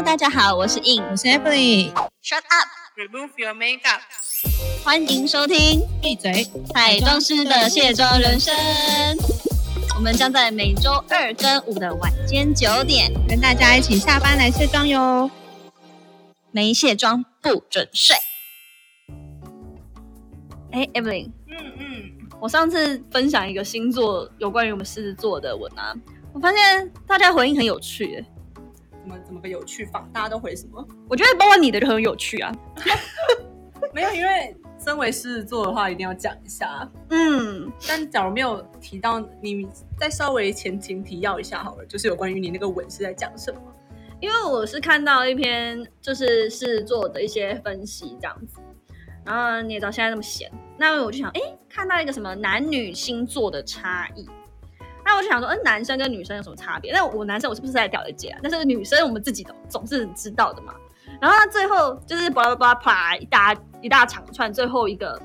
Hello，大家好，我是 In，我是 Emily。Shut up，Remove your makeup。欢迎收听闭嘴！彩妆师的卸妆人生。我们将在每周二跟五的晚间九点，跟大家一起下班来卸妆哟。没卸妆不准睡。哎，Evelyn，嗯嗯，我上次分享一个星座有关于我们狮子座的文啊，我发现大家回应很有趣耶。怎么怎么个有趣法？大家都回什么？我觉得包括你的就很有趣啊。没有，因为身为狮子座的话，一定要讲一下。嗯，但假如没有提到，你再稍微前情提要一下好了，就是有关于你那个文是在讲什么？因为我是看到一篇就是狮子座的一些分析这样子，然后你也知道现在那么闲，那我就想，哎，看到一个什么男女星座的差异，那我就想说，嗯、男生跟女生有什么差别？那我男生我是不是在了解啊？但是女生我们自己总总是知道的嘛。然后他最后就是巴拉巴拉啪一大一大长串，最后一个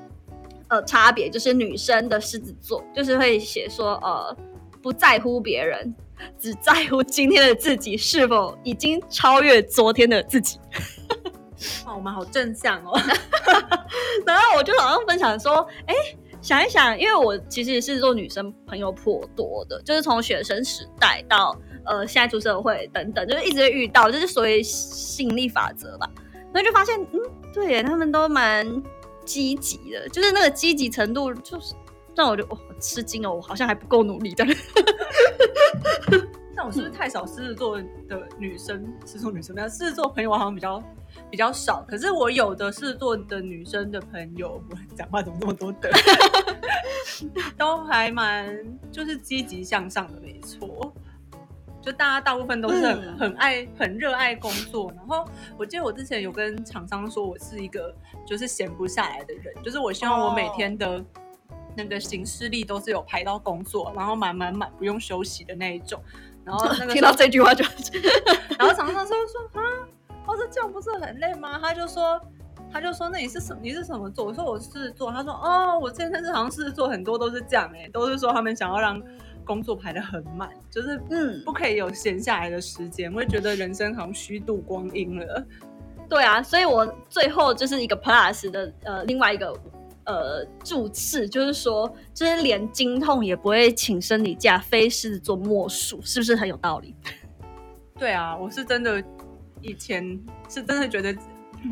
呃差别就是女生的狮子座就是会写说呃不在乎别人，只在乎今天的自己是否已经超越昨天的自己。哇，我们好正向哦。然后我就好像分享说，哎，想一想，因为我其实是做女生朋友颇多的，就是从学生时代到呃现在出社会等等，就是一直遇到，就是所谓吸引力法则吧。然后就发现，嗯，对，他们都蛮积极的，就是那个积极程度，就是让我就哦吃惊哦，我好像还不够努力的。那我是不是太少狮子座的女生？狮子座女生没有，狮子座朋友我好像比较比较少。可是我有的狮子座的女生的朋友，我 讲话怎么这么多的？都还蛮就是积极向上的，没错。就大家大部分都是很、嗯很爱、很热爱工作。然后我记得我之前有跟厂商说，我是一个就是闲不下来的人，就是我希望我每天的那个行事历都是有排到工作，然后满满满不用休息的那一种。然后那个 听到这句话就 然后常常说说啊，哦，这这样不是很累吗？他就说，他就说，那你是什你是什么座？我说我是座。他说哦，我现在是好像狮子座很多都是这样哎、都是说他们想要让工作排得很满，就是嗯不可以有闲下来的时间，我会觉得人生好像虚度光阴了。对啊，所以我最后就是一个 plus 的呃另外一个呃注释，就是说，就是连经痛也不会请生理假，非狮子座莫属，是不是很有道理？对啊，我是真的以前是真的觉得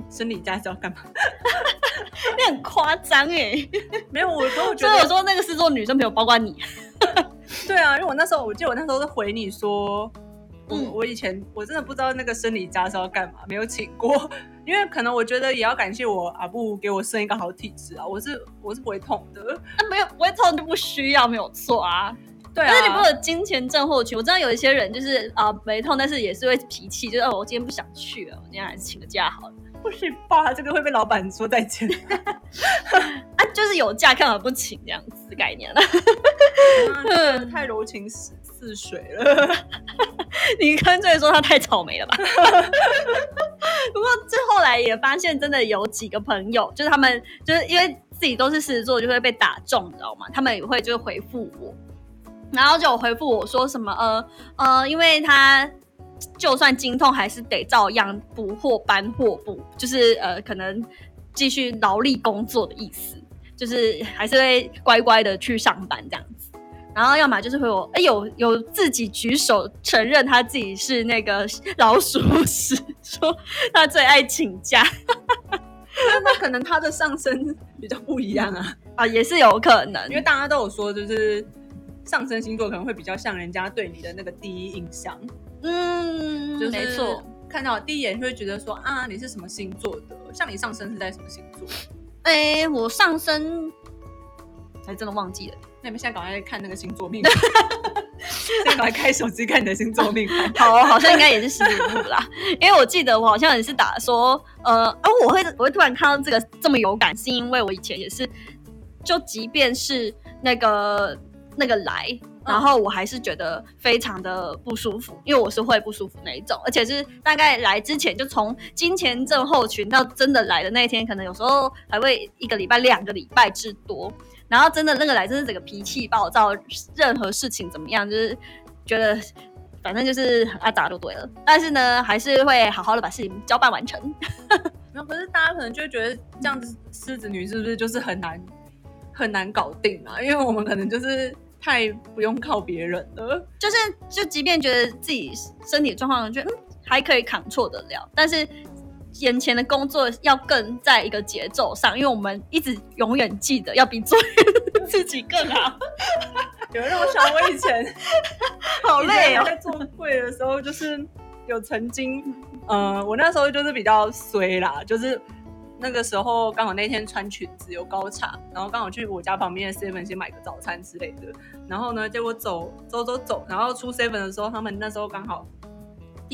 生理假是要干嘛？你很夸张哎，没有，我所以我得说那个狮子座女生朋友，包括你，对啊，因为我那时候我记得我那时候是回你说，我、嗯我以前我真的不知道那个生理假是要干嘛，没有请过，因为可能我觉得也要感谢我阿布给我生一个好体质啊，我是我是不会痛的，那没有不会痛就不需要，没有错啊。对但是你不有金钱症候群？我知道有一些人就是啊、没痛，但是也是会脾气，就是哦我今天不想去了，我今天还是请个假好了。不行吧？这个会被老板说再见，啊，就是有假干嘛不请这样子概念了。啊 太柔情似似水了。你干脆说他太草莓了吧？不过这后来也发现，真的有几个朋友，就是他们就是因为自己都是狮子座，就会被打中，你知道吗？他们也会就是回复我，然后就回复我说什么呃呃，因为他就算经痛，还是得照样补货搬货补，就是呃可能继续劳力工作的意思，就是还是会乖乖的去上班这样。然后要么就是会有哎有有自己举手承认他自己是那个老鼠屎，说他最爱请假那可能他的上升比较不一样啊，啊，也是有可能因为大家都有说，就是上升星座可能会比较像人家对你的那个第一印象。嗯，就是没错。，看到第一眼就会觉得说啊，你是什么星座的？像你上升是在什么星座？哎，我上升还真的忘记了。那你们现在赶快看那个星座命盘，现在赶快开手机看你的星座命盘。好，好像应该也是十五路啦，因为我记得我好像也是打说，呃，哦，我会我会突然看到这个这么有感，是因为我以前也是，就即便是那个那个来，然后我还是觉得非常的不舒服，因为我是会不舒服那一种，而且是大概来之前就从金钱症候群到真的来的那一天，可能有时候还会一个礼拜、两个礼拜之多。然后真的那个来，真是整个脾气暴躁，任何事情怎么样，就是觉得反正就是很爱打就对了。但是呢，还是会好好的把事情交办完成。没有，可是大家可能就会觉得这样子狮子女是不是就是很难很难搞定啊？因为我们可能就是太不用靠别人了。就是就即便觉得自己身体状况觉得嗯还可以扛错得了，但是眼前的工作要更在一个节奏上，因为我们一直永远记得要比做自己更好。有人让我想，我以前 好累哦在做柜的时候，就是有曾经，呃，我那时候就是比较衰啦，就是那个时候刚好那天穿裙子有高叉，然后刚好去我家旁边的 seven 先买个早餐之类的，然后呢，结果走走走走，然后出 seven 的时候，他们那时候刚好。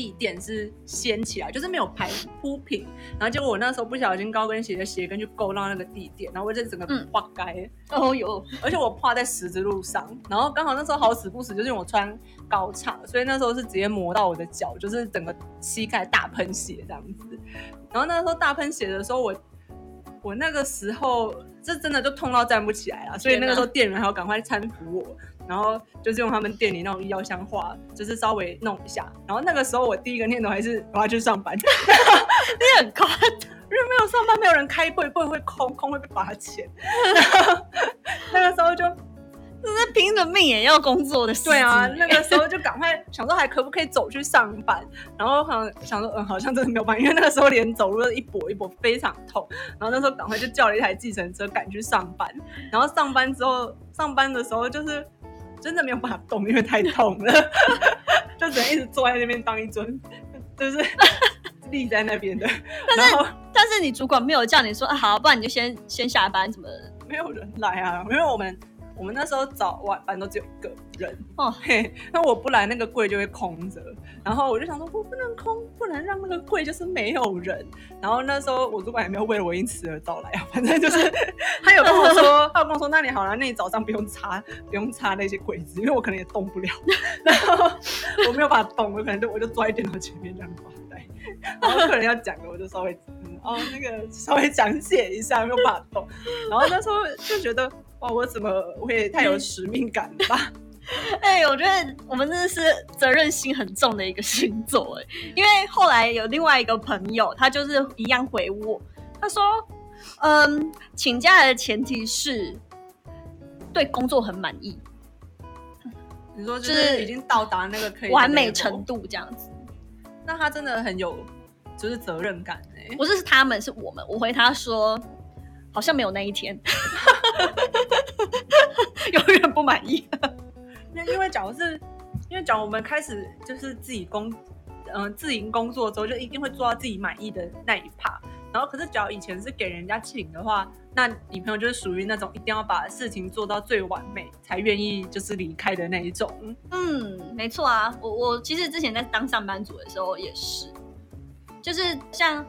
地垫是掀起来，就是没有排铺平，然后结果我那时候不小心高跟鞋的鞋跟就勾到那个地垫，然后我就整个嗯。化开，哦哟，而且我趴在十字路上，然后刚好那时候好死不死，就是因为我穿高叉，所以那时候是直接磨到我的脚，就是整个膝盖大喷血这样子。然后那时候大喷血的时候，我我那个时候这真的就痛到站不起来了，所以那个时候店员还要赶快搀扶我，然后就是用他们店里那种医药箱化，就是稍微弄一下。然后那个时候我第一个念头还是我要去上班，你很夸张，因为没有上班，没有人开会，会会空，空会被罚钱。然 后那个时候就这是拼着命也要工作的事。对啊，那个时候就赶快想说还可不可以走去上班，然后好像想说嗯好像真的没有办法，因为那个时候连走路都一跛一跛，非常痛。然后那时候赶快就叫了一台计程车赶去上班，然后上班之后上班的时候就是真的没有办法动，因为太痛了，就只能一直坐在那边当一尊，就是立在那边的。但是但是你主管没有叫你说啊，好，不然你就先先下班什么的。没有人来啊，因为我们我们那时候早晚班都只有一个人。哦。嘿，那我不来那个柜就会空着，然后我就想说我不能空，不能让那个柜就是没有人。然后那时候我主管也没有为了我因此而到来啊，反正就是 他有跟我说，他有跟我说，那你好了，那你早上不用擦不用擦那些柜子，因为我可能也动不了，然后我没有办法动，我可能就我就坐在电脑前面这样发呆，然后客人要讲的我就稍微嗯哦那个稍微讲解一下，没有办法动。然后那时候就觉得，哇，我怎么我也太有使命感了吧？哎、我觉得我们真的是责任心很重的一个星座哎，因为后来有另外一个朋友，他就是一样回我，他说，嗯，请假的前提是对工作很满意，你说就就是是已经到达那个可以完美程，度这样子。那他真的很有就是责任感哎、不是是他们，是我们。我回他说，好像没有那一天，永远不满意。那因为假如是，因为假如我们开始就是自己工，嗯、自营工作之后，就一定会做到自己满意的那一 part。然后，可是假如以前是给人家请的话，那女朋友就是属于那种一定要把事情做到最完美才愿意就是离开的那一种。嗯，没错啊，我我其实之前在当上班族的时候也是，就是像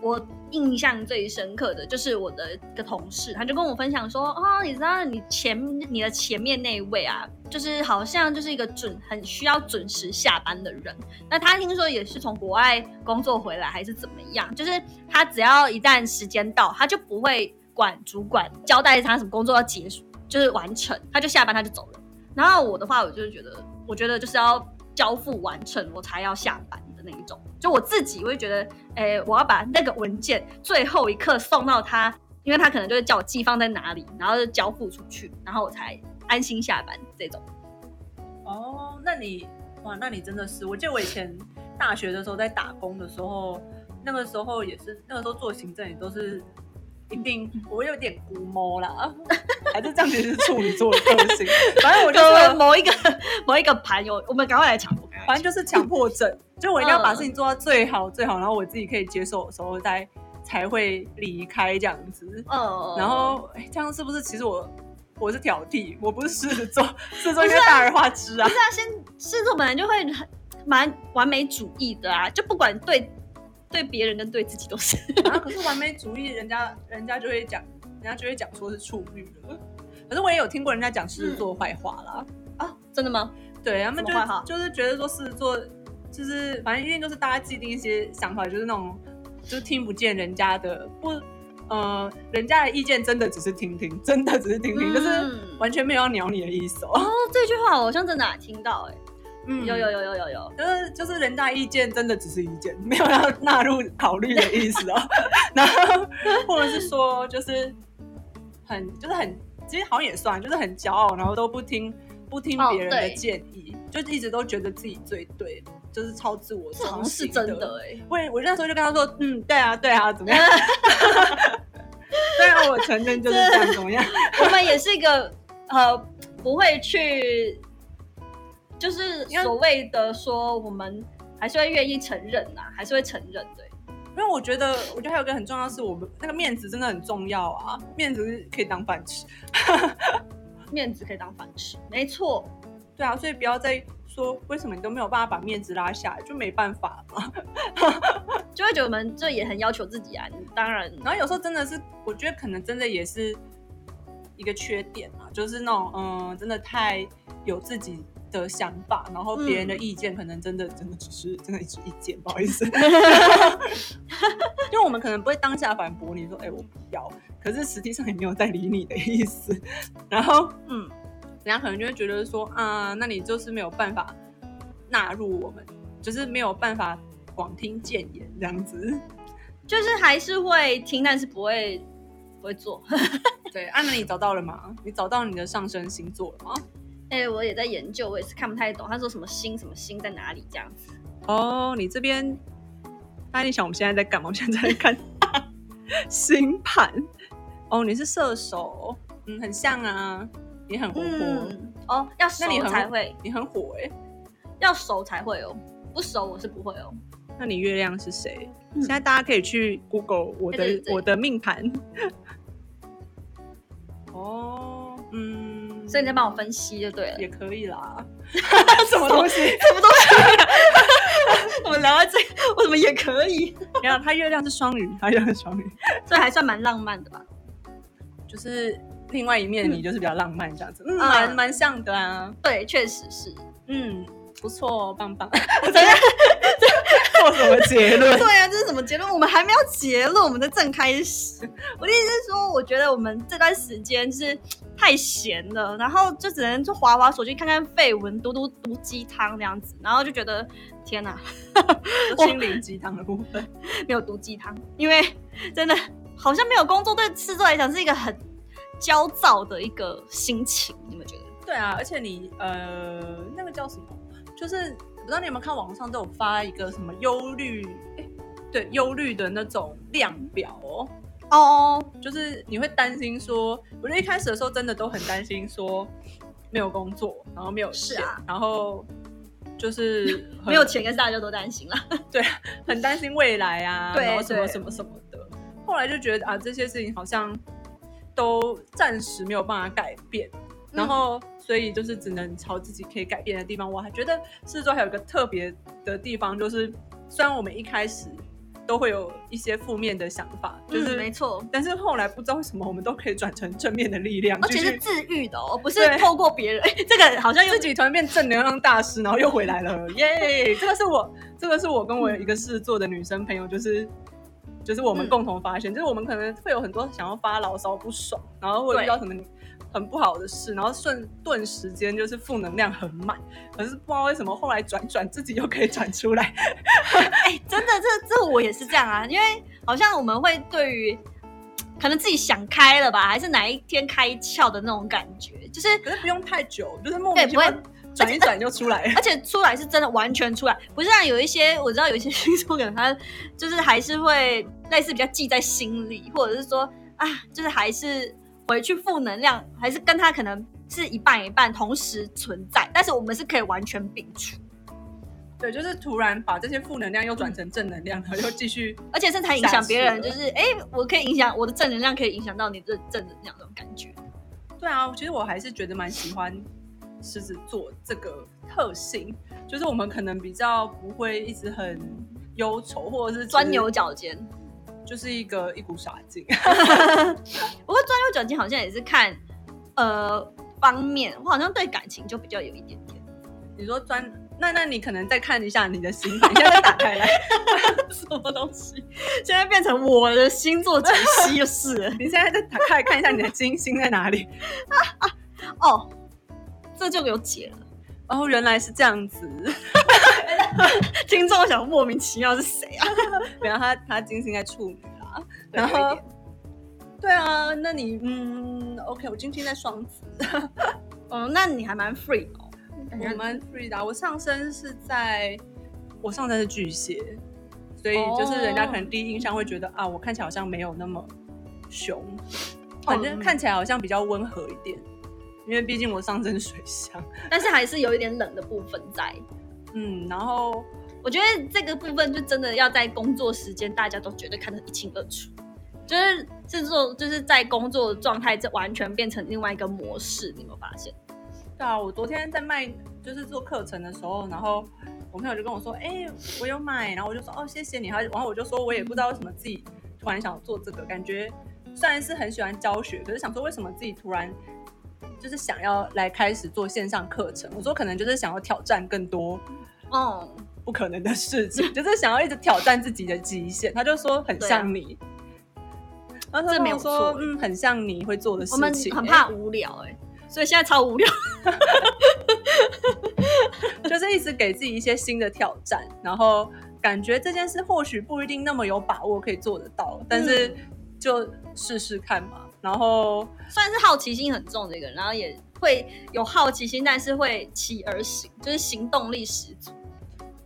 我印象最深刻的就是我的一个同事，他就跟我分享说，哦，你知道你前你的前面那一位啊，就是好像就是一个准很需要准时下班的人。那他听说也是从国外工作回来，还是怎么样？就是他只要一旦时间到，他就不会管主管交代他什么工作要结束，就是完成，他就下班他就走了。然后我的话，我就是觉得，我觉得就是要交付完成，我才要下班那一种。就我自己会觉得，诶，我要把那个文件最后一刻送到他，因为他可能就会叫我寄放在哪里，然后就交付出去，然后我才安心下班这种。哦，那你哇，那你真的是，我记得我以前大学的时候在打工的时候，那个时候也是，那个时候做行政也都是一定，我有点估摸啦，还是这样，子是处女座的个性。反正我就就是是，某一个某一个盘有，我们赶快来抢，反正就是强迫症，就我一定要把嗯事情做到最好最好，然后我自己可以接受的时候再才会离开这样子。嗯，然后，哎，这样是不是其实我我是挑剔，我不是狮子座，狮子座应该大而化之啊不。是啊，先狮子座本来就会很蛮完美主义的啊，就不管对对别人跟对自己都是。啊，可是完美主义，人家人家就会讲，人家就会讲说是处女了。可是我也有听过人家讲狮子座坏话啦，啊，真的吗？对他们就就是觉得说狮子座就是反正一定就是大家既定一些想法，就是那种就是听不见人家的不。呃，人家的意见真的只是听听，真的只是听听，就是嗯完全没有要鸟你的意思哦。哦，这句话我好像真的有听到哎、嗯有有有有有有，就是就是人家意见真的只是意见，没有要纳入考虑的意思哦。然后或者是说就是很就是很，其实好像也算，就是很骄傲，然后都不听不听哦别人的建议，就一直都觉得自己最对，就是超自我这好像中心是真的哎、我也我那时候就跟他说，嗯，对啊，对啊，怎么样？虽然我承认就是这样，怎么样？我们也是一个呃不会去，就是所谓的说我们还是会愿意承认呐、还是会承认对。因为我觉得，我觉得还有一个很重要的是，我们那个面子真的很重要啊，面子是可以当饭吃。面子可以当饭吃，没错。对啊，所以不要再说为什么你都没有办法把面子拉下来，就没办法嘛。就会觉得我们这也很要求自己啊。当然，然后有时候真的是，我觉得可能真的也是一个缺点啊，就是那种嗯，真的太有自己的想法，然后别人的意见可能真的、真的只是真的只是意见，不好意思。因为我们可能不会当下反驳你说，哎、我不要，可是实际上也没有在理你的意思。然后嗯，人家可能就会觉得说，啊，那你就是没有办法纳入我们，就是没有办法广听谏言这样子。就是还是会听，但是不会不会做。对，啊，那你找到了吗？你找到你的上升星座了吗？哎、我也在研究，我也是看不太懂。他说什么星什么星在哪里这样子。哦，你这边，那你想我们现在在干嘛？我们现在在看 星盘。哦，你是射手，嗯，很像啊，你很活泼，嗯，哦，要熟那你很才会，你很火哎、要熟才会哦，不熟我是不会哦。那你月亮是谁？嗯现在大家可以去 Google 我的我的命盘。哦，嗯，所以你再帮我分析就对了。也可以啦。什么东西？什么东西？我们聊到这，我怎么也可以？没有，他月亮是双鱼，他月亮是双鱼，所以还算蛮浪漫的吧？就是另外一面你就是比较浪漫这样子，嗯，嗯蛮蛮像的啊。对，确实是。嗯，不错哦，棒棒。我真的做什么结论？对啊，这是什么结论？我们还没有结论，我们在正开始。我的意思是说，我觉得我们这段时间是太闲了，然后就只能就滑滑手机、看看绯闻、读读毒鸡汤这样子，然后就觉得天哪，心灵鸡汤的部分。没有毒鸡汤，因为真的好像没有工作，对狮子座来讲是一个很焦躁的一个心情，你们觉得？对啊，而且你呃，那个叫什么？就是不知道你有没有看网上都有发一个什么忧虑，哎，对，忧虑的那种量表哦。哦，就是你会担心说，我觉得一开始的时候真的都很担心说没有工作，然后没有钱，啊然后就是 没有钱，跟大家都担心了。对很担心未来啊，然后什么什么什么的。后来就觉得啊，这些事情好像都暂时没有办法改变，然后所以就是只能朝自己可以改变的地方。我还觉得狮子座还有一个特别的地方，就是虽然我们一开始都会有一些负面的想法，就是、嗯，没错，但是后来不知道为什么，我们都可以转成正面的力量，而且是治愈的哦，不是透过别人。这个好像又自己突然变正能量大师，然后又回来了，耶！这个是我，这个是我跟我一个事做的女生朋友，就是就是我们嗯。共同发现，就是我们可能会有很多想要发牢骚、不爽，然后或者遇到什么很不好的事，然后瞬顿时间就是负能量很满，可是不知道为什么后来转转自己又可以转出来，哎、真的，这这我也是这样啊，因为好像我们会对于可能自己想开了吧，还是哪一天开窍的那种感觉，就是可是不用太久，就是莫名其妙转一转就出来了。而且出来是真的完全出来，不是像有一些我知道有一些听众可能他就是还是会类似比较记在心里，或者是说啊，就是还是回去负能量，还是跟他可能是一半一半同时存在，但是我们是可以完全摒除，对，就是突然把这些负能量又转成正能量，然后又继续 而且甚至还影响别人，就是哎、我可以影响我的正能量，可以影响到你的正能量那种感觉。对啊，其实我还是觉得蛮喜欢狮子座这个特性，就是我们可能比较不会一直很忧愁，或者是钻牛，角尖。就是一个一股傻劲。不过钻牛角尖好像也是看呃方面，我好像对感情就比较有一点点。你说钻，那那你可能再看一下你的星盘，你现在再打开来，什么东西？现在变成我的星座解析就是了 你现在再打开来看一下你的金星在哪里。哦，这就有解了。哦，原来是这样子。听众想莫名其妙是谁啊？然后他他金星在处女啊，然后对啊，那你嗯，OK，我今天在双子，哦，那你还蛮 free 哦。我蛮 free 的啊、我上身是在，我上身是巨蟹，所以就是人家可能第一印象会觉得啊，我看起来好像没有那么凶，反正嗯看起来好像比较温和一点，因为毕竟我上身是水象，但是还是有一点冷的部分在。嗯，然后我觉得这个部分就真的要在工作时间，大家都绝对看得一清二楚。就是制作，就是在工作状态，这完全变成另外一个模式。你有没有发现？对啊，我昨天在卖就是做课程的时候，然后我朋友就跟我说，哎、我有买，然后我就说哦，谢谢你，然后然后我就说我也不知道为什么自己突然想做这个，感觉虽然是很喜欢教学，可是想说为什么自己突然就是想要来开始做线上课程？我说可能就是想要挑战更多嗯、不可能的事情，就是想要一直挑战自己的极限。他就说很像你。然后没有跟我说错，嗯，很像你会做的事情我们情。很怕无聊哎、所以现在超无聊。就是一直给自己一些新的挑战，然后感觉这件事或许不一定那么有把握可以做得到，但是就试试看嘛。然后算是好奇心很重的一个人，然后也会有好奇心，但是会起而行，就是行动力十足。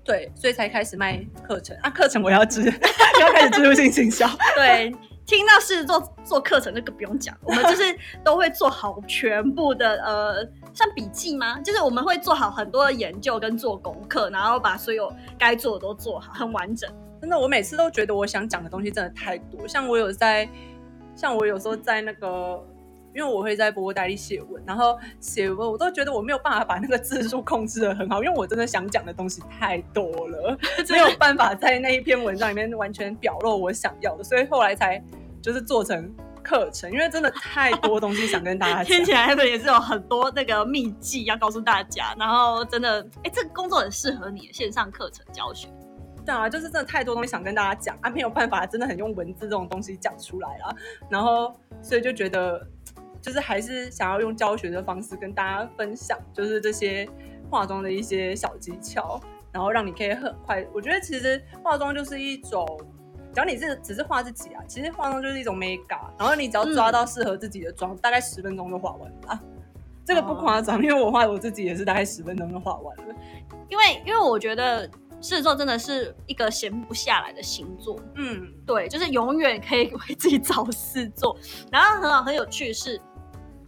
对，所以才开始卖课程啊，课程我要知，要开始植入性行销。对，听到狮子座做课程那个不用讲，我们就是都会做好全部的呃，像笔记吗？就是我们会做好很多的研究跟做功课，然后把所有该做的都做好，很完整。真的，我每次都觉得我想讲的东西真的太多。像我有在，像我有时候在那个，因为我会在波波代理写文，然后写文我都觉得我没有办法把那个字数控制的很好，因为我真的想讲的东西太多了，没有办法在那一篇文章里面完全表露我想要的，所以后来才就是做成课程，因为真的太多东西想跟大家讲 听。起来 Evan 也是有很多那个秘籍要告诉大家，然后真的，哎，这个工作很适合你线上课程教学。对啊，就是真的太多东西想跟大家讲啊，没有办法真的很用文字这种东西讲出来啊。然后所以就觉得，就是还是想要用教学的方式跟大家分享，就是这些化妆的一些小技巧，然后让你可以很快。我觉得其实化妆就是一种，只要你是只是画自己啊，其实化妆就是一种美感。然后你只要抓到适合自己的妆，大概十分钟就画完了啦。这个不夸张，因为我画我自己也是大概十分钟就画完了。因为因为我觉得狮子座真的是一个闲不下来的星座，嗯，对，就是永远可以为自己找事做。然后很好很有趣是，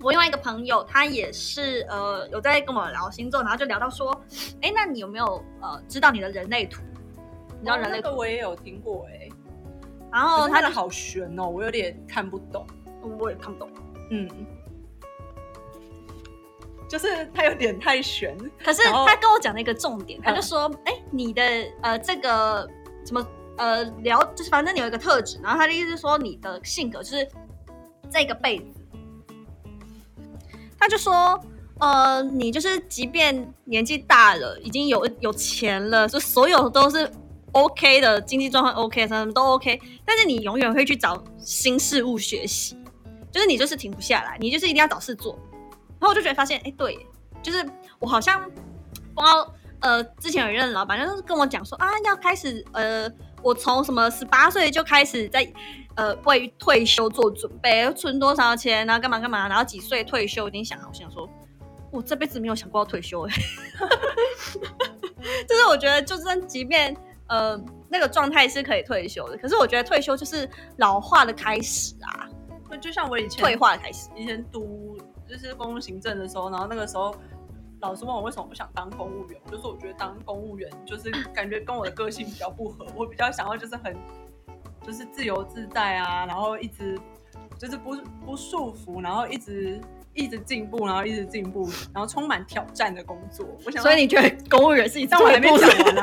我另外一个朋友，他也是呃有在跟我聊星座，然后就聊到说，哎，那你有没有呃知道你的人类图？你知道哦人类图？那个我也有听过哎、然后他好悬哦，我有点看不懂。我也看不懂，嗯，就是他有点太悬。可是他跟我讲了一个重点，他就嗯说，哎、你的呃这个什么呃聊，就是反正你有一个特质，然后他的意思是说你的性格就是这个辈子，他就说。呃，你就是即便年纪大了，已经有有钱了，就所有都是 OK 的，经济状况 OK，什么都 OK，但是你永远会去找新事物学习，就是你就是停不下来，你就是一定要找事做。然后我就觉得发现，哎，对，就是我好像不知道，呃，之前有一任老板就是跟我讲说啊，要开始呃，我从什么十八岁就开始在呃为退休做准备，存多少钱，然后干嘛干嘛，然后几岁退休，已经想好，我想说，我这辈子没有想过要退休哎，就是我觉得，就算即便呃那个状态是可以退休的，可是我觉得退休就是老化的开始啊，那就像我以前退化的开始。以前读就是公务行政的时候，然后那个时候老师问我为什么不想当公务员，我就说我觉得当公务员就是感觉跟我的个性比较不合，我比较想要就是很就是自由自在啊，然后一直就是不不束缚，然后一直。一直进步，然后一直进步，然后充满挑战的工作。我想，所以你觉得公务员是一但我还没步讲完呢、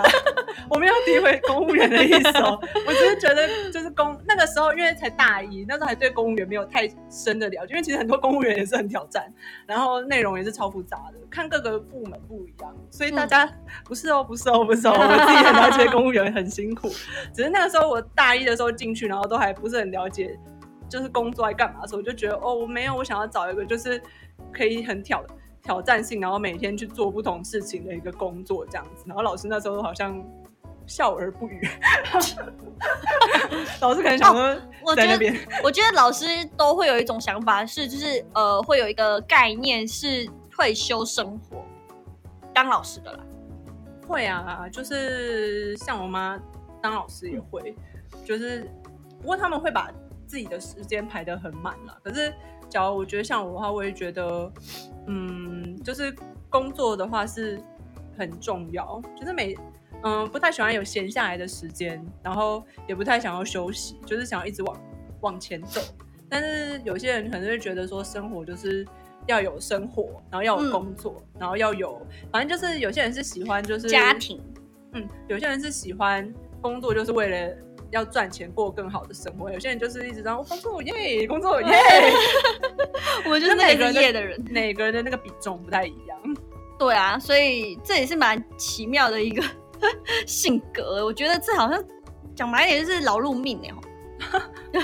我没有诋毁公务员的意思哦，我只是觉得就是公那个时候因为才大一，那时候还对公务员没有太深的了解，因为其实很多公务员也是很挑战，然后内容也是超复杂的，看各个部门不一样，所以大家、不是哦，不是哦，不是哦，我自己很了解公务员很辛苦，只是那个时候我大一的时候进去，然后都还不是很了解。就是工作在干嘛的时候，我就觉得哦，我没有，我想要找一个就是可以很挑挑战性，然后每天去做不同事情的一个工作这样子。然后老师那时候好像笑而不语，老师可能想说哦我觉得在那边，我觉得老师都会有一种想法，是就是呃，会有一个概念是退休生活，当老师的啦。会啊，就是像我妈当老师也会，就是不过他们会把自己的时间排得很满啦。可是，假如我觉得像我的话，我也觉得，嗯，就是工作的话是很重要，就是每嗯不太喜欢有闲下来的时间，然后也不太想要休息，就是想要一直往往前走。但是有些人可能会觉得说，生活就是要有生活，然后要有嗯工作，然后要有，反正就是有些人是喜欢就是家，庭，嗯，有些人是喜欢工作，就是为了要赚钱过更好的生活；有些人就是一直让我工作耶，工作耶，我们就是那个业的人。每个人的那个比重不太一样。对啊，所以这也是蛮奇妙的一个 性格。我觉得这好像讲白一点就是劳碌命哎、哦。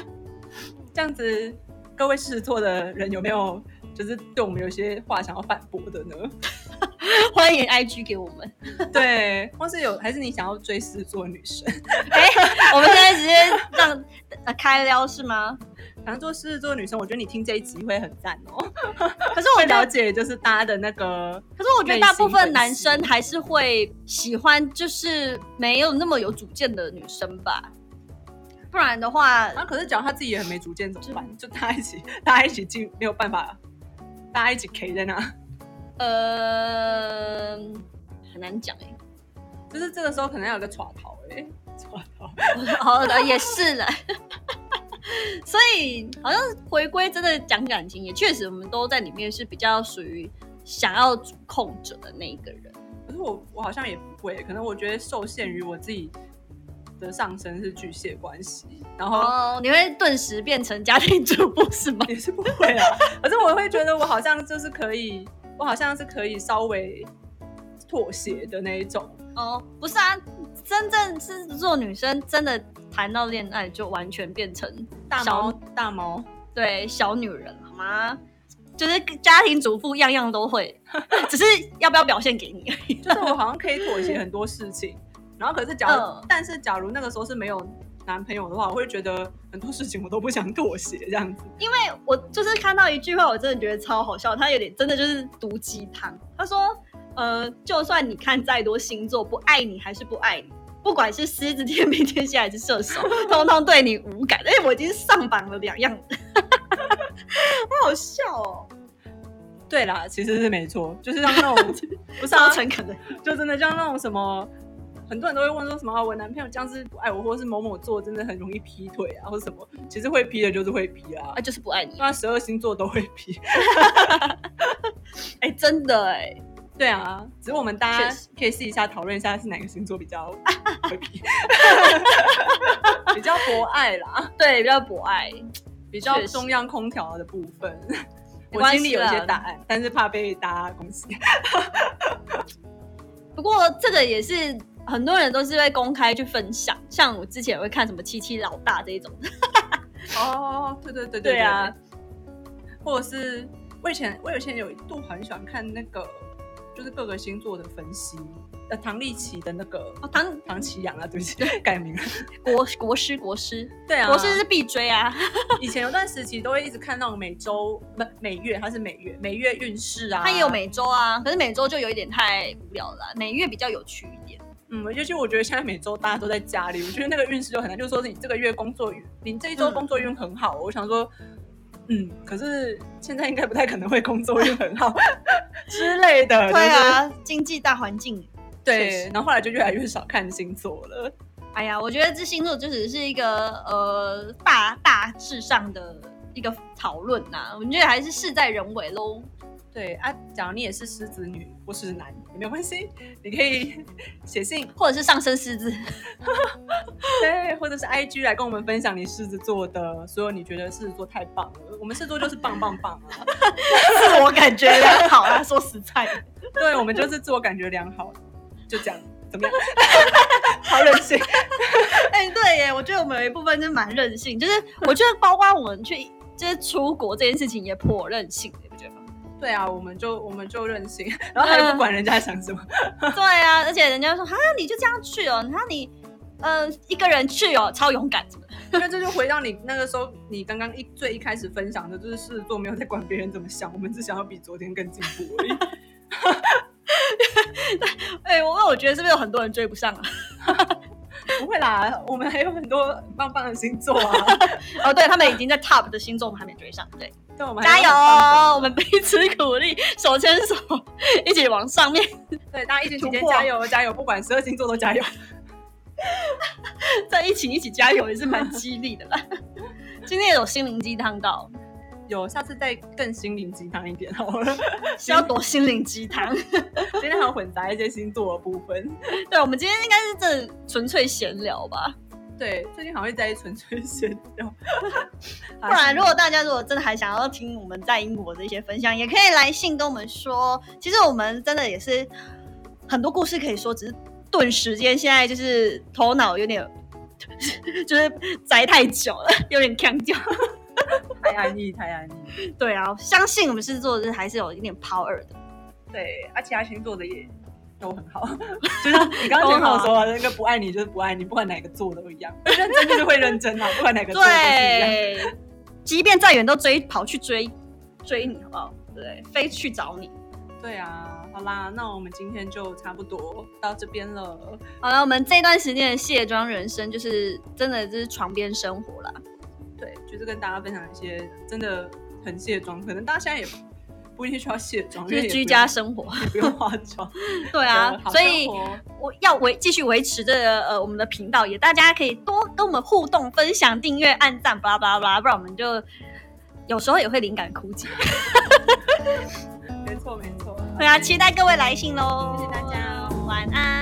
这样子，各位狮子座的人有没有就是对我们有些话想要反驳的呢？欢迎 IG 给我们。对，或是有还是你想要追狮子座女生？哎、我们现在直接让呃开撩是吗？想要做狮子座的女生，我觉得你听这一集会很赞哦，可是我了解就是大家的那个可是我觉得大部分男生还是会喜欢就是没有那么有主见的女生吧。不然的话，啊，可是假如他自己也很没主见怎么办？就大家一起，大家一起进，没有办法，大家一起 K 在那，呃，很难讲哎、就是这个时候可能要有个耍逃哎，耍逃。好的，也是了。所以好像回归真的讲感情，也确实我们都在里面是比较属于想要主控者的那一个人。可是我我好像也不会，可能我觉得受限于我自己的上升是巨蟹关系，然后哦，你会顿时变成家庭主妇是吗？也是不会啊。可是我会觉得我好像就是可以，我好像是可以稍微妥协的那一种。哦，不是啊，真正是做女生真的谈到恋爱就完全变成大小猫大猫，对小女人好吗？就是家庭主妇样样都会，只是要不要表现给你而已。就是我好像可以妥协很多事情，然后可是假如，嗯但是假如那个时候是没有男朋友的话，我会觉得很多事情我都不想妥协这样子。因为我就是看到一句话，我真的觉得超好笑，他有点真的就是毒鸡汤。他说，呃，就算你看再多星座，不爱你还是不爱你，不管是狮子、天平、天蝎还是射手，通通对你无感。而且我已经上榜了两样，好好笑哦，对啦，其实是没错，就是像那种 不是超啊，诚恳的。就真的像那种什么。很多人都会问说什么啊，我男朋友这样子不爱我，或者是某某座真的很容易劈腿啊，或者什么。其实会劈的就是会劈啊啊，，就是不爱你。那十二星座都会劈。哎、真的哎，对啊，只是我们大家可以试一下讨论一下是哪个星座比较 比较博爱啦。对，比较博爱。比较中央空调的部分，我心里有一些答案，但是怕被大家攻击。不过这个也是很多人都是会公开去分享，像我之前也会看什么七七老大这一种。哦，对对对对啊，或者是我以前我以前有一度很喜欢看那个，就是各个星座的分析，呃，唐立奇的那个哦，唐唐奇阳啊，对不起，改名了。国国师国师对啊，国师是必追啊。以前有段时期都会一直看那种每周不每月，它是每月每月运势啊，它也有每周啊，可是每周就有一点太无聊了啦，每月比较有趣一点。嗯，尤其我觉得现在每周大家都在家里，我觉得那个运势就很难，就是说你这个月工作运，你这一周嗯工作运很好，我想说，嗯，可是现在应该不太可能会工作运很好 之类的，对啊，经济大环境。对，然后后来就越来越少看星座了。哎呀，我觉得这星座就只是一个呃大大致上的一个讨论呐，我觉得还是事在人为喽。对啊，假如你也是狮子女或狮子男也没有关系，你可以 写信或者是上升狮子，对，或者是 IG 来跟我们分享你狮子座的所有你觉得狮子座太棒了，我们狮子座就是棒棒棒啊。自我感觉良好啊。说实在的，对，我们就是自我感觉良好，就这样，怎么样？好任性。哎、对耶，我觉得我们有一部分就是蛮任性，就是我觉得包括我们去就是出国这件事情也颇任性？对啊，我们就我们就任性，然后还不管人家想什么。对啊，而且人家说哈，你就这样去哦，然后你呃一个人去哦，超勇敢。那这就回到你那个时候，你刚刚一最一开始分享的，就是狮子座没有在管别人怎么想，我们只想要比昨天更进步而已。哎、我我觉得是不是有很多人追不上啊？不会啦，我们还有很多棒棒的星座啊。哦，对他们已经在 top 的星座，我们还没追上。对，加油！我们彼此鼓励，手牵手，一起往上面。对，大家一起突破加油加油，不管十二星座都加油。在一起一起加油也是蛮激励的啦。今天有心灵鸡汤到，有，下次再更心灵鸡汤一点好了。是要多心灵鸡汤。今天还有混杂一些星座的部分。对，我们今天应该是真的纯粹闲聊吧。对，最近好像一直在纯粹闲聊。不然，如果大家如果真的还想要听我们在英国的一些分享，也可以来信跟我们说。其实我们真的也是很多故事可以说，只是顿时间现在就是头脑有点就是宅太久了，有点僵掉。太安逸，太安逸。对啊，相信我们狮子座的还是有一点 power 的。对，而，其他星座的也都很好。就是你刚刚前跟我说那个不爱你就是不爱你，不管哪个做都一样，认真就是会认真啊，不管哪个做都是一样。对，即便再远都追跑去追追你，好不好？对，非去找你。对啊，好啦，那我们今天就差不多到这边了。好了，我们这段时间的卸妆人生，就是真的就是床边生活啦。对，就是跟大家分享一些真的很卸妆，可能大家现在也不一定需要卸妆，就是居家生活。也不用化妆。对啊所以我要维继续维持这个呃我们的频道，也大家可以多跟我们互动、分享、订阅、按赞，巴拉巴拉巴拉，不然我们就有时候也会灵感枯竭。没 错没错。对啊，期待各位来信喽！谢谢大家，晚安。